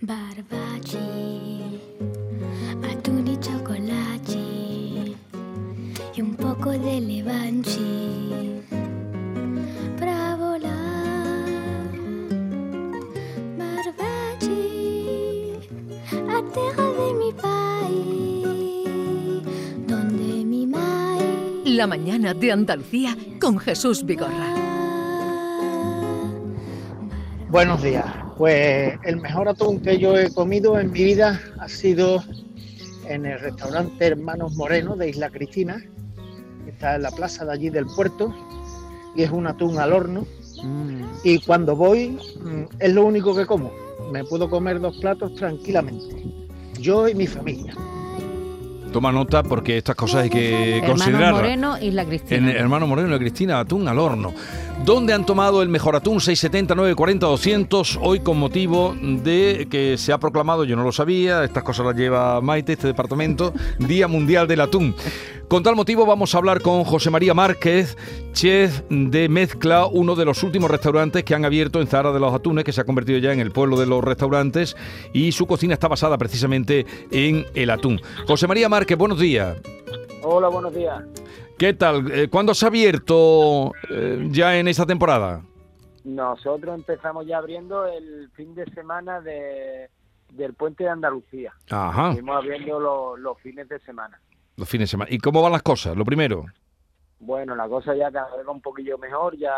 Barbaci, atún y chocolate y un poco de levanchi para volar. Barbaci, a tierra de mi país, donde mi mai La mañana de Andalucía con Jesús Vigorra. Buenos días. Pues el mejor atún que yo he comido en mi vida ha sido en el restaurante Hermanos Moreno de Isla Cristina, que está en la plaza de allí del puerto, y es un atún al horno. Y cuando voy mm, es lo único que como. Me puedo comer dos platos tranquilamente. Yo y mi familia. Toma nota porque estas cosas hay que Hermano considerarlas. Moreno, Isla En Cristina. Hermano Moreno y Cristina, atún al horno. ¿Dónde han tomado el mejor atún? 670, 940, 200. Hoy con motivo de que se ha proclamado, yo no lo sabía, estas cosas las lleva Maite, este departamento, Día Mundial del Atún. Con tal motivo vamos a hablar con José María Márquez, chef de Mezcla, uno de los últimos restaurantes que han abierto en Zara de los Atunes, que se ha convertido ya en el pueblo de los restaurantes y su cocina está basada precisamente en el atún. José María Márquez, buenos días. Hola, buenos días. ¿Qué tal? Eh, ¿Cuándo se ha abierto eh, ya en esta temporada? Nosotros empezamos ya abriendo el fin de semana de, del puente de Andalucía. Ajá, Estuvimos abriendo los, los fines de semana. los fines de semana. ¿Y cómo van las cosas? Lo primero. Bueno, la cosa ya cada vez va un poquillo mejor, ya,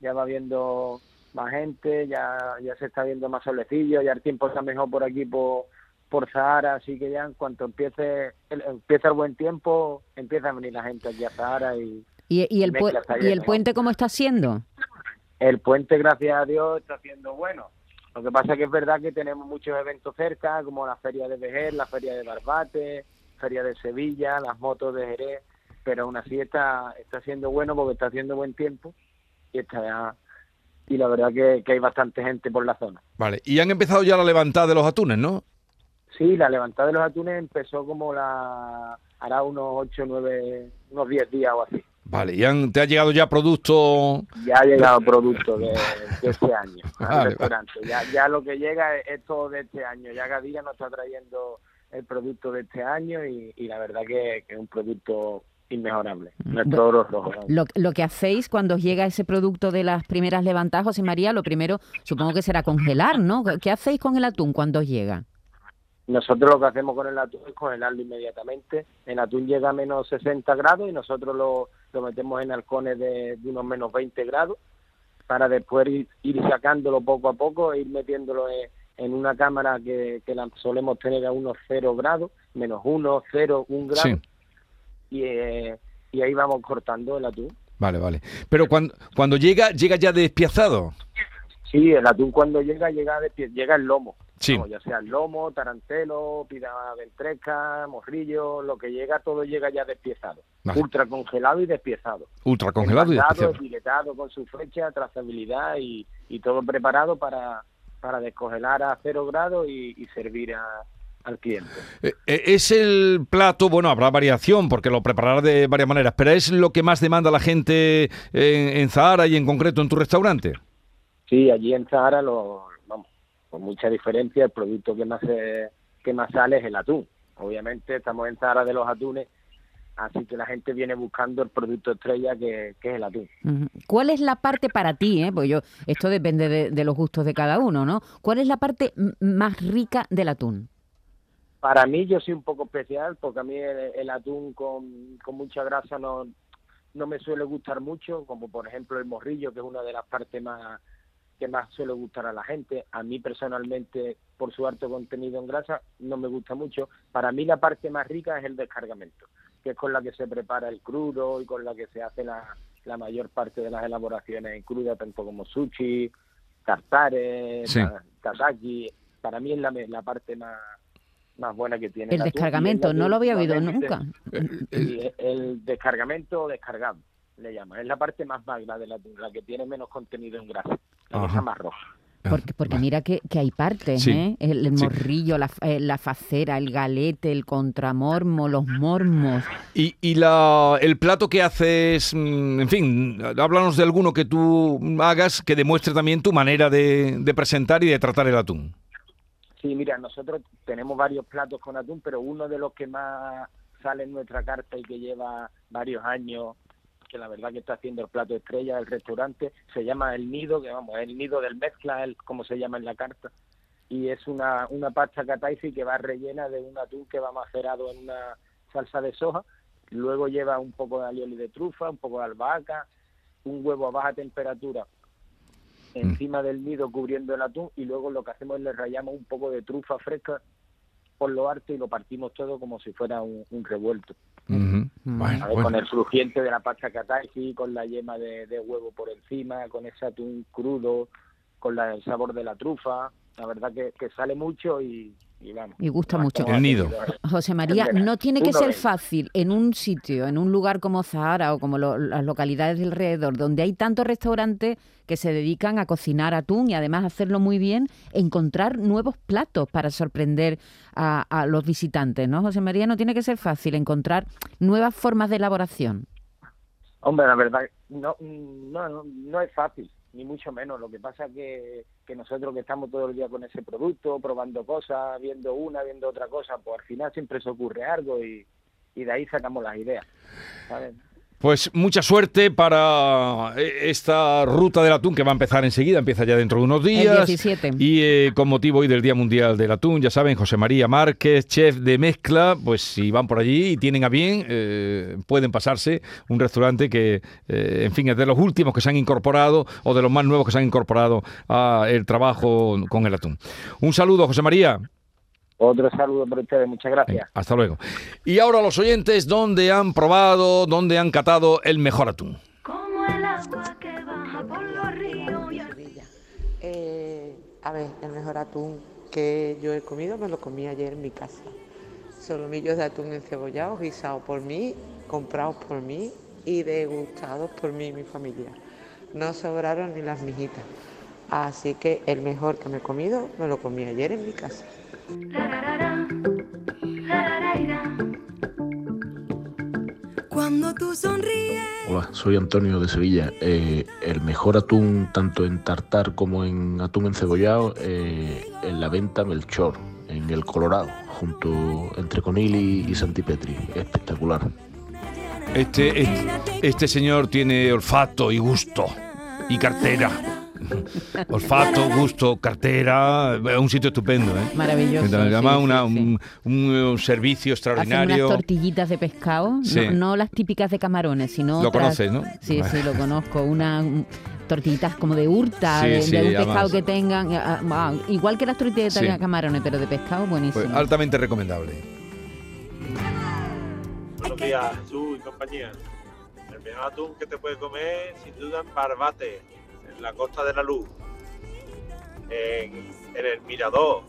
ya va viendo más gente, ya, ya se está viendo más solecillo, ya el tiempo está mejor por aquí, por, por Sahara, así que ya en cuanto empiece el, empieza el buen tiempo, empieza a venir la gente aquí a Sahara y ¿Y, y el, pu- Mezcla está ¿Y el lleno. puente cómo está siendo? el puente, gracias a Dios, está siendo bueno. Lo que pasa es que es verdad que tenemos muchos eventos cerca, como la Feria de Vejer, la Feria de Barbate, Feria de Sevilla, las motos de Jerez, pero aún así está, está siendo bueno porque está haciendo buen tiempo y está y la verdad que, que hay bastante gente por la zona. Vale. Y han empezado ya la levantada de los atunes, ¿no? Sí, la levantada de los atunes empezó como la hará unos 8, 9, unos 10 días o así. Vale. ¿Y han- te ha llegado ya producto? Ya ha llegado producto de, de este año al Vale, restaurante. Ya, ya lo que llega es, es todo de este año. Ya Gadira nos está trayendo el producto de este año y, y la verdad que, que es un producto inmejorable. Nuestro oro rojo. Lo, lo que hacéis cuando os llega ese producto de las primeras levantadas, José María, lo primero supongo que será congelar, ¿no? ¿Qué hacéis con el atún cuando os llega? Nosotros lo que hacemos con el atún es congelarlo inmediatamente. El atún llega a menos 60 grados y nosotros lo, lo metemos en halcones de, de unos menos 20 grados para después ir, ir sacándolo poco a poco e ir metiéndolo en, en una cámara que, que la solemos tener a unos 0 grados, menos 1, 0, 1 grado. Sí. Y, eh, y ahí vamos cortando el atún. Vale, vale. Pero cuando, cuando llega, llega ya despiazado. Sí, el atún cuando llega, llega, llega el lomo. Sí. Vamos, ya sea el lomo, tarantelo, pida ventresca, morrillo, lo que llega, todo llega ya despiezado. Vale. Ultra congelado y despiezado. Ultra congelado y Envasado, etiquetado con su fecha, trazabilidad y, y todo preparado para, para descongelar a cero grados y, y servir a- al cliente. Eh, eh, es el plato, bueno, habrá variación porque lo preparará de varias maneras, pero es lo que más demanda la gente en, en Zahara y en concreto en tu restaurante. Sí, allí en Zahara, lo, con mucha diferencia, el producto que más, que más sale es el atún. Obviamente estamos en Zahara de los atunes, así que la gente viene buscando el producto estrella que, que es el atún. ¿Cuál es la parte para ti? Eh? Pues yo, esto depende de, de los gustos de cada uno, ¿no? ¿Cuál es la parte más rica del atún? Para mí yo soy un poco especial porque a mí el, el atún con, con mucha grasa no, no me suele gustar mucho, como por ejemplo el morrillo, que es una de las partes más que más suele gustar a la gente. A mí personalmente, por su alto contenido en grasa, no me gusta mucho. Para mí la parte más rica es el descargamento, que es con la que se prepara el crudo y con la que se hace la, la mayor parte de las elaboraciones en cruda, tanto como sushi, tartares, Sí. tataki. Para mí es la, me- la parte más, más buena que tiene. El descargamento, no lo había oído nunca. el- el descargamento o descargado, le llaman. Es la parte más magra atún, la que tiene menos contenido en grasa, la Ajá. roja. Porque, porque Vale. mira que, que hay partes, Sí. ¿eh? El, el Sí. morrillo, la, fa- eh, la facera, el galete, el contramormo, los mormos. Y, y la, el plato que haces, mm, en fin, háblanos de alguno que tú hagas que demuestre también tu manera de, de presentar y de tratar el atún. Sí, mira, nosotros tenemos varios platos con atún, pero uno de los que más sale en nuestra carta y que lleva varios años, que la verdad que está haciendo el plato estrella del restaurante, se llama El Nido, que vamos, el nido del mezcla, el, como se llama en la carta, y es una, una pasta cataisi que va rellena de un atún que va macerado en una salsa de soja, luego lleva un poco de alioli de trufa, un poco de albahaca, un huevo a baja temperatura encima del nido cubriendo el atún y luego lo que hacemos es le rayamos un poco de trufa fresca por lo alto y lo partimos todo como si fuera un, un revuelto. Ujú. Bueno, A ver, bueno. Con el crujiente de la pasta kataisi, con la yema de, de huevo por encima, con ese atún crudo, con la- el sabor de la trufa. La verdad que, que sale mucho y, y vamos. Y gusta mucho. El nido. José María, no tiene que ser fácil en un sitio, en un lugar como Zahara o como lo- las localidades del alrededor, donde hay tantos restaurantes que se dedican a cocinar atún y además hacerlo muy bien, encontrar nuevos platos para sorprender a, a los visitantes, ¿no? José María, no tiene que ser fácil encontrar nuevas formas de elaboración. Hombre, la verdad, no, no, no, no es fácil, ni mucho menos. Lo que pasa que, que nosotros que estamos todo el día con ese producto, probando cosas, viendo una, viendo otra cosa, pues al final siempre se ocurre algo y, y de ahí sacamos las ideas. ¿sabes? Pues mucha suerte para eh, esta ruta del atún que va a empezar enseguida, empieza ya dentro de unos días. 17. Y eh, con motivo hoy del Día Mundial del Atún, ya saben, José María Márquez, chef de mezcla, pues si van por allí y tienen a bien, eh, pueden pasarse un restaurante que, eh, en fin, es de los últimos que se han incorporado o de los más nuevos que se han incorporado al trabajo con el atún. Un saludo, José María. Otro saludo para ustedes, muchas gracias. Venga, hasta luego. Y ahora los oyentes, ¿dónde han probado, dónde han catado el mejor atún? Como el agua que baja por los ríos y. Eh, a ver, el mejor atún que yo he comido me lo comí ayer en mi casa. Solomillos de atún encebollados, guisados por mí, comprados por mí y degustados por mí y mi familia. No sobraron ni las mijitas. Así que el mejor que me he comido me lo comí ayer en mi casa. Cuando tú sonríes. Hola, soy Antonio de Sevilla. Eh, el mejor atún, tanto en tartar como en atún encebollado, eh, en la venta Melchor, en el Colorado, junto entre Conil y, y Santipetri. Espectacular. Este, este, este señor tiene olfato y gusto y cartera. Olfato, gusto, cartera, es un sitio estupendo, ¿eh? Maravilloso. Sí, una- sí, sí. Un, un, eh, servicio Hacen unas extraordinario. tortillitas de pescado, no- Sí. no, las típicas de camarones, sino Lo otras- conoces, ¿no? Sí, sí, lo conozco. Unas mm, tortillitas como de hurta, Sí, de, sí, de un pescado además. que tengan, ah, ah, igual que las tortillas Sí. de camarones, pero de pescado, buenísimo. Pues altamente recomendable. Buenos días, Jesús y compañía. El mejor atún que te puedes comer, sin duda, en Barbate, la Costa de la Luz. En, el Mirador,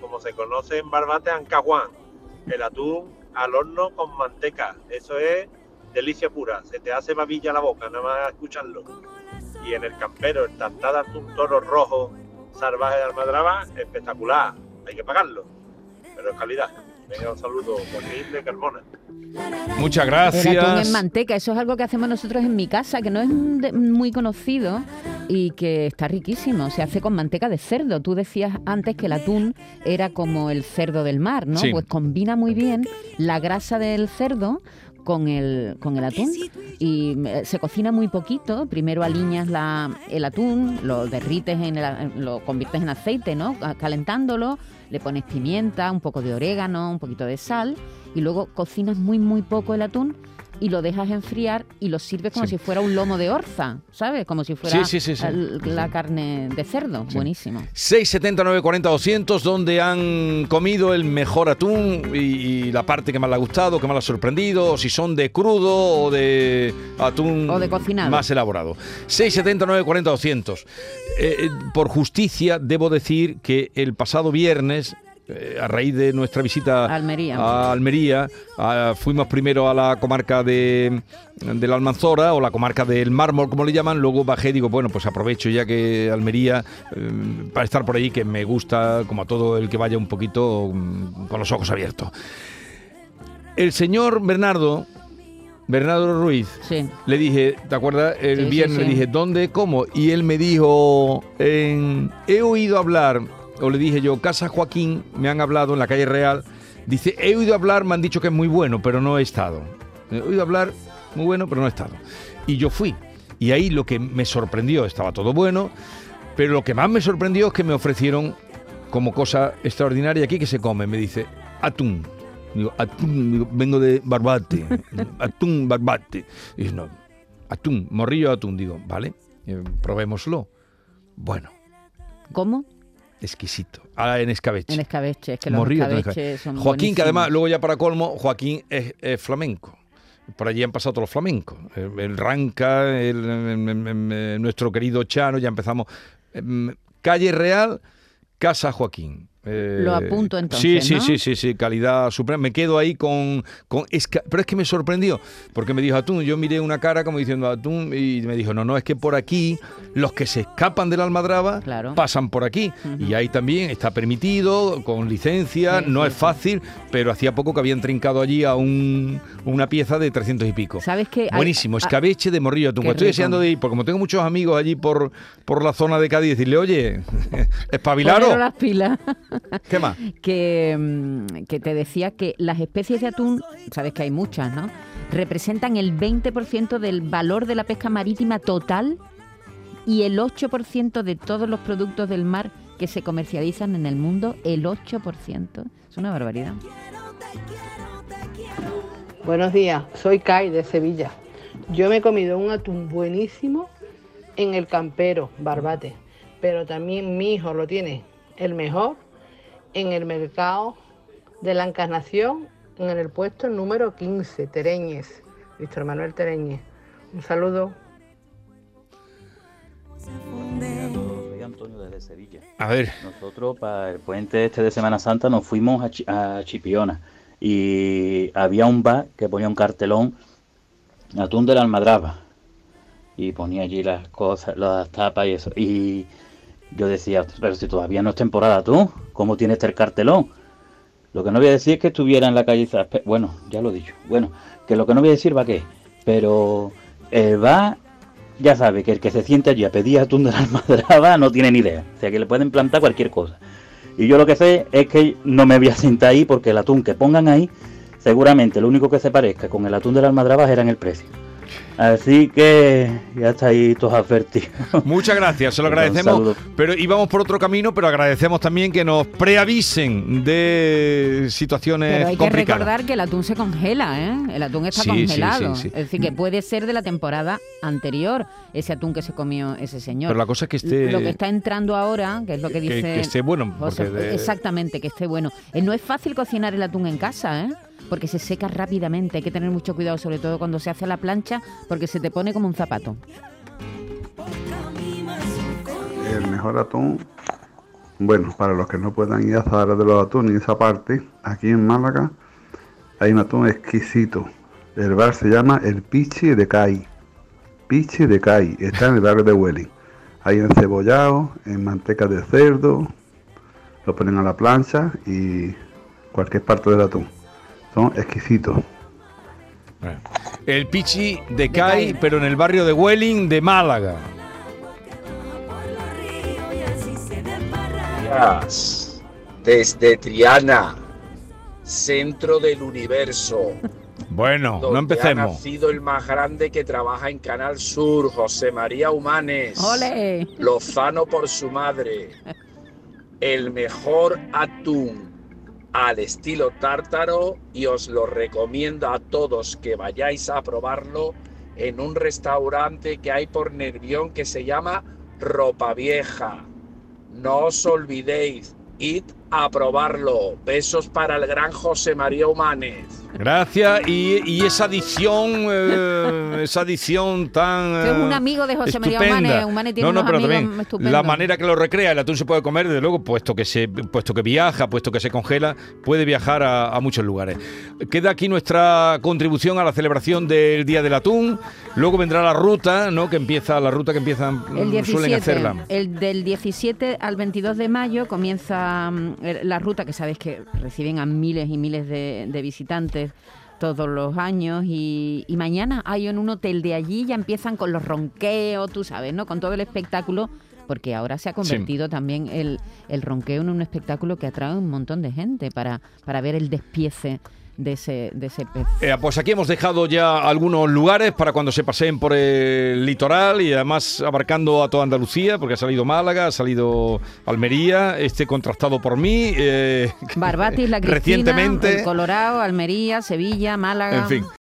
como se conoce en Barbate, Ancahuán. El atún al horno con manteca. Eso es delicia pura. Se te hace babilla la boca, nada más escucharlo. Y en el Campero, el tartar de atún toro rojo salvaje de Almadraba, espectacular. Hay que pagarlo, pero es calidad. Venga, un saludo, Joaquín de Carmona. Muchas El atún en gracias. manteca, eso es algo que hacemos nosotros en mi casa, que no es muy conocido y que está riquísimo. Se hace con manteca de cerdo. Tú decías antes que el atún era como el cerdo del mar, ¿no? Sí. Pues combina muy bien la grasa del cerdo con el, con el atún y eh, se cocina muy poquito. Primero aliñas la, el atún, lo derrites, en el- lo conviertes en aceite, ¿no? Ca- Calentándolo, le pones pimienta, un poco de orégano, un poquito de sal y luego cocinas muy, muy poco el atún y lo dejas enfriar y lo sirves como Sí. si fuera un lomo de orza, ¿sabes? Como si fuera Sí, sí, la carne de cerdo. Buenísimo. 679 40 200 donde han comido el mejor atún y, y la parte que más le ha gustado, que más le ha sorprendido, o si son de crudo o de atún O de cocinado. más elaborado. 679 40 200. Eh, eh, por justicia debo decir que el pasado viernes eh, a raíz de nuestra visita Almería. a Almería, ah, fuimos primero a la comarca de, de la Almanzora o la comarca del Mármol, como le llaman, luego bajé y digo, bueno, pues aprovecho ya que Almería, eh, para estar por allí, que me gusta, como a todo el que vaya un poquito mm, con los ojos abiertos. El señor Bernardo, Bernardo Ruiz, Sí. le dije, ¿te acuerdas? El sí, viernes sí. le dije, ¿dónde? ¿Cómo? Y él me dijo, en- he oído hablar o le dije yo, Casa Joaquín, me han hablado en la calle Real. Dice, he oído hablar, me han dicho que es muy bueno, pero no he estado. He oído hablar, muy bueno, pero no he estado. Y yo fui. Y ahí lo que me sorprendió, estaba todo bueno, pero lo que más me sorprendió es que me ofrecieron como cosa extraordinaria aquí que se come. Me dice, atún. Digo, atún, digo, vengo de Barbate. atún, Barbate. Y dice, no, atún, morrillo de atún. Digo, vale, eh, probémoslo. Bueno, ¿Cómo? Exquisito. Ahora en escabeche. En escabeche. Es que los escabeches son Joaquín, que además, luego ya para colmo, Joaquín es, es flamenco. Por allí han pasado todos los flamencos. El, el Ranca, el- nuestro querido Chano, ya empezamos. Em, Calle Real, Casa Joaquín. Eh, Lo apunto entonces, Sí, sí, ¿no? sí, sí, sí, calidad suprema. Me quedo ahí con... pero es que me sorprendió, porque me dijo atún, yo miré una cara como diciendo atún y me dijo, no, no, es que por aquí los que se escapan de la almadraba Claro. pasan por aquí. Y ahí también está permitido, con licencia, Sí, no sí, es fácil, pero hacía poco que habían trincado allí a un, una pieza de 300 y pico. ¿Sabes qué? Buenísimo, escabeche de morrillo atún. Estoy rico. deseando de ir, porque como tengo muchos amigos allí por, por la zona de Cádiz, decirle, oye, espabilaros. Poneros las pilas. ¿Qué más? que, mm, que te decía que las especies de atún, sabes que hay muchas, ¿no? Representan el 20% del valor de la pesca marítima total y el 8% de todos los productos del mar que se comercializan en el mundo, el 8%. Es una barbaridad. Buenos días, soy Kai de Sevilla. Yo me he comido un atún buenísimo en el campero, Barbate, pero también mi hijo lo tiene el mejor en el mercado de la Encarnación, en el puesto número 15, Tereñez, Víctor Manuel Tereñez. Un saludo. Soy Antonio desde Sevilla. A ver. Nosotros para el puente este de Semana Santa nos fuimos a, a Chipiona y había un bar que ponía un cartelón atún de la almadraba y ponía allí las cosas, las tapas y eso. Y yo decía, pero si todavía no es temporada atún, ¿cómo tiene este el cartelón? Lo que no voy a decir es que estuviera en la calle Bueno, ya lo he dicho. Bueno, que lo que no voy a decir va qué. Pero el bar ya sabe que el que se siente allí a pedir atún de la almadraba no tiene ni idea. O sea que le pueden plantar cualquier cosa. Y yo lo que sé es que no me voy a sentar ahí porque el atún que pongan ahí, seguramente lo único que se parezca con el atún de la almadraba era en el precio. Así que ya está ahí todos advertidos. Muchas gracias, se lo agradecemos. Pero íbamos por otro camino, pero agradecemos también que nos preavisen de situaciones Pero hay que recordar que el atún se congela, ¿eh? El atún está Sí, congelado. sí, sí. Es decir, que puede ser de la temporada anterior ese atún que se comió ese señor. Pero la cosa es que esté- Lo que está entrando ahora, que es lo que dice... que esté bueno, José, porque de- Exactamente, que esté bueno. Eh, no es fácil cocinar el atún en casa, ¿eh? Porque se seca rápidamente. Hay que tener mucho cuidado, sobre todo cuando se hace a la plancha, porque se te pone como un zapato. El mejor atún, bueno, para los que no puedan ir a Zahara de los Atunes esa parte, aquí en Málaga hay un atún exquisito. El bar se llama El Pichi de Cai. Pichi de Cai, está en el barrio de Welling. Hay encebollado, en manteca de cerdo, lo ponen a la plancha y cualquier parte del atún. Son exquisitos. El Pichi de CAI, pero en el barrio de Welling de Málaga. desde Triana, centro del universo. Bueno, no Ha empecemos. nacido el más grande que trabaja en Canal Sur, José María Humanes. ¡Ole! Lozano por su madre. El mejor atún al estilo tártaro y os lo recomiendo a todos que vayáis a probarlo en un restaurante que hay por Nervión que se llama Ropa Vieja. No os olvidéis, id a probarlo. Besos para el gran José María Humanes. Gracias. Y, y esa adición, eh, esa adición tan. Que es un eh, amigo de José María. Humanes. Humanes tiene no, no, unos pero amigos también estupendos. la manera que lo recrea, el atún se puede comer, desde luego, puesto que se, puesto que viaja, puesto que se congela, puede viajar a, a muchos lugares. Queda aquí nuestra contribución a la celebración del Día del Atún. Luego vendrá la ruta, ¿no? Que empieza, la ruta que empiezan, El mm, suelen 17, hacerla. el del 17 al 22 de mayo comienza mm, la ruta que sabéis que reciben a miles y miles de, de visitantes todos los años y, y mañana hay en un hotel de allí ya empiezan con los ronqueos, tú sabes, ¿no? Con todo el espectáculo porque ahora se ha convertido también el, el ronqueo en un espectáculo que atrae a un montón de gente para, para ver el despiece de ese, de ese pez. Eh, pues aquí hemos dejado ya algunos lugares para cuando se paseen por el litoral y además abarcando a toda Andalucía, porque ha salido Málaga, ha salido Almería, este contrastado por mí. eh, Barbatis, La Cristina, Recientemente. el Colorado, Almería, Sevilla, Málaga. En fin.